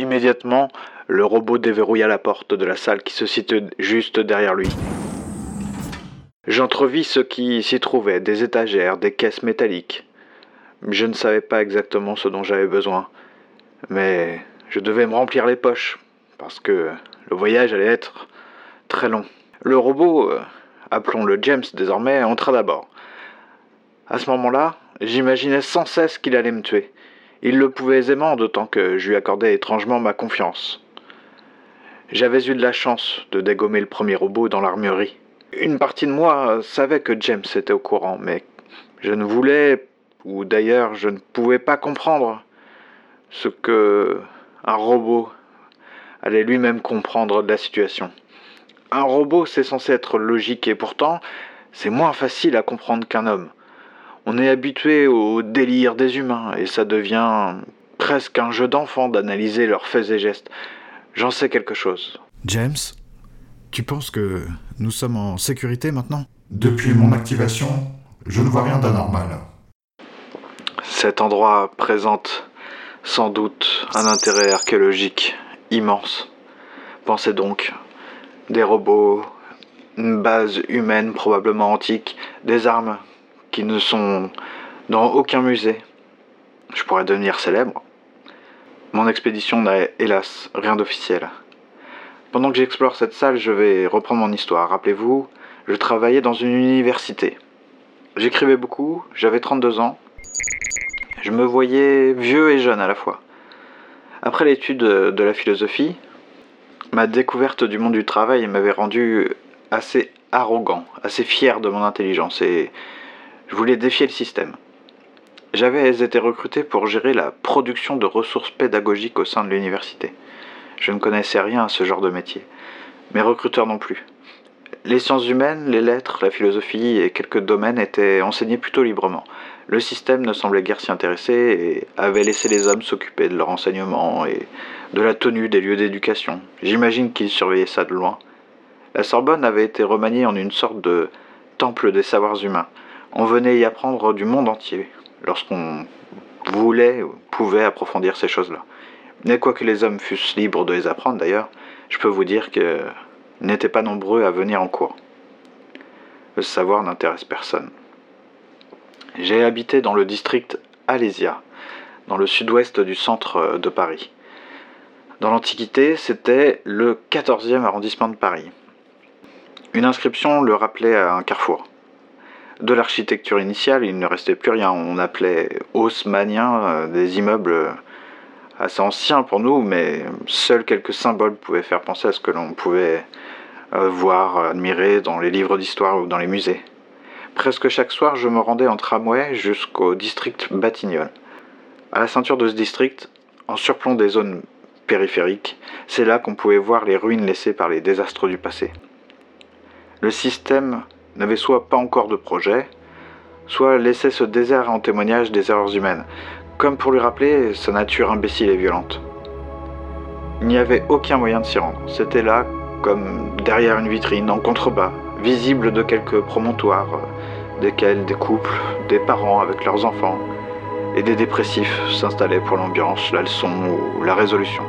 Immédiatement, le robot déverrouilla la porte de la salle qui se situait juste derrière lui. J'entrevis ce qui s'y trouvait, des étagères, des caisses métalliques. Je ne savais pas exactement ce dont j'avais besoin, mais je devais me remplir les poches, parce que le voyage allait être très long. Le robot, euh, appelons-le James désormais, entra d'abord. À ce moment-là, j'imaginais sans cesse qu'il allait me tuer. Il le pouvait aisément, d'autant que je lui accordais étrangement ma confiance. J'avais eu de la chance de dégommer le premier robot dans l'armurerie. Une partie de moi savait que James était au courant, mais je ne voulais, ou d'ailleurs je ne pouvais pas comprendre ce que un robot allait lui-même comprendre de la situation. Un robot, c'est censé être logique et pourtant, c'est moins facile à comprendre qu'un homme. On est habitué au délire des humains et ça devient presque un jeu d'enfant d'analyser leurs faits et gestes. J'en sais quelque chose. James, tu penses que nous sommes en sécurité maintenant? Depuis mon activation, je ne vois rien d'anormal. Cet endroit présente sans doute un intérêt archéologique immense. Pensez donc, des robots, une base humaine probablement antique, des armes qui ne sont dans aucun musée. Je pourrais devenir célèbre. Mon expédition n'a hélas rien d'officiel. Pendant que j'explore cette salle, je vais reprendre mon histoire. Rappelez-vous, je travaillais dans une université. J'écrivais beaucoup, j'avais 32 ans. Je me voyais vieux et jeune à la fois. Après l'étude de la philosophie, ma découverte du monde du travail m'avait rendu assez arrogant, assez fier de mon intelligence et je voulais défier le système. J'avais été recruté pour gérer la production de ressources pédagogiques au sein de l'université. Je ne connaissais rien à ce genre de métier. Mes recruteurs non plus. Les sciences humaines, les lettres, la philosophie et quelques domaines étaient enseignés plutôt librement. Le système ne semblait guère s'y intéresser et avait laissé les hommes s'occuper de leur enseignement et de la tenue des lieux d'éducation. J'imagine qu'ils surveillaient ça de loin. La Sorbonne avait été remaniée en une sorte de temple des savoirs humains. On venait y apprendre du monde entier, lorsqu'on voulait ou pouvait approfondir ces choses-là. Mais quoique les hommes fussent libres de les apprendre d'ailleurs, je peux vous dire qu'ils n'étaient pas nombreux à venir en cours. Le savoir n'intéresse personne. J'ai habité dans le district Alésia, dans le sud-ouest du centre de Paris. Dans l'Antiquité, c'était le 14e arrondissement de Paris. Une inscription le rappelait à un carrefour. De l'architecture initiale, il ne restait plus rien. On appelait haussmanien euh, des immeubles assez anciens pour nous, mais seuls quelques symboles pouvaient faire penser à ce que l'on pouvait euh, voir, admirer dans les livres d'histoire ou dans les musées. Presque chaque soir, je me rendais en tramway jusqu'au district Batignolles. À la ceinture de ce district, en surplomb des zones périphériques, c'est là qu'on pouvait voir les ruines laissées par les désastres du passé. Le système n'avait soit pas encore de projet, soit laissait ce désert en témoignage des erreurs humaines, comme pour lui rappeler sa nature imbécile et violente. Il n'y avait aucun moyen de s'y rendre. C'était là, comme derrière une vitrine, en contrebas, visible de quelques promontoires, desquels des couples, des parents avec leurs enfants, et des dépressifs s'installaient pour l'ambiance, la leçon ou la résolution.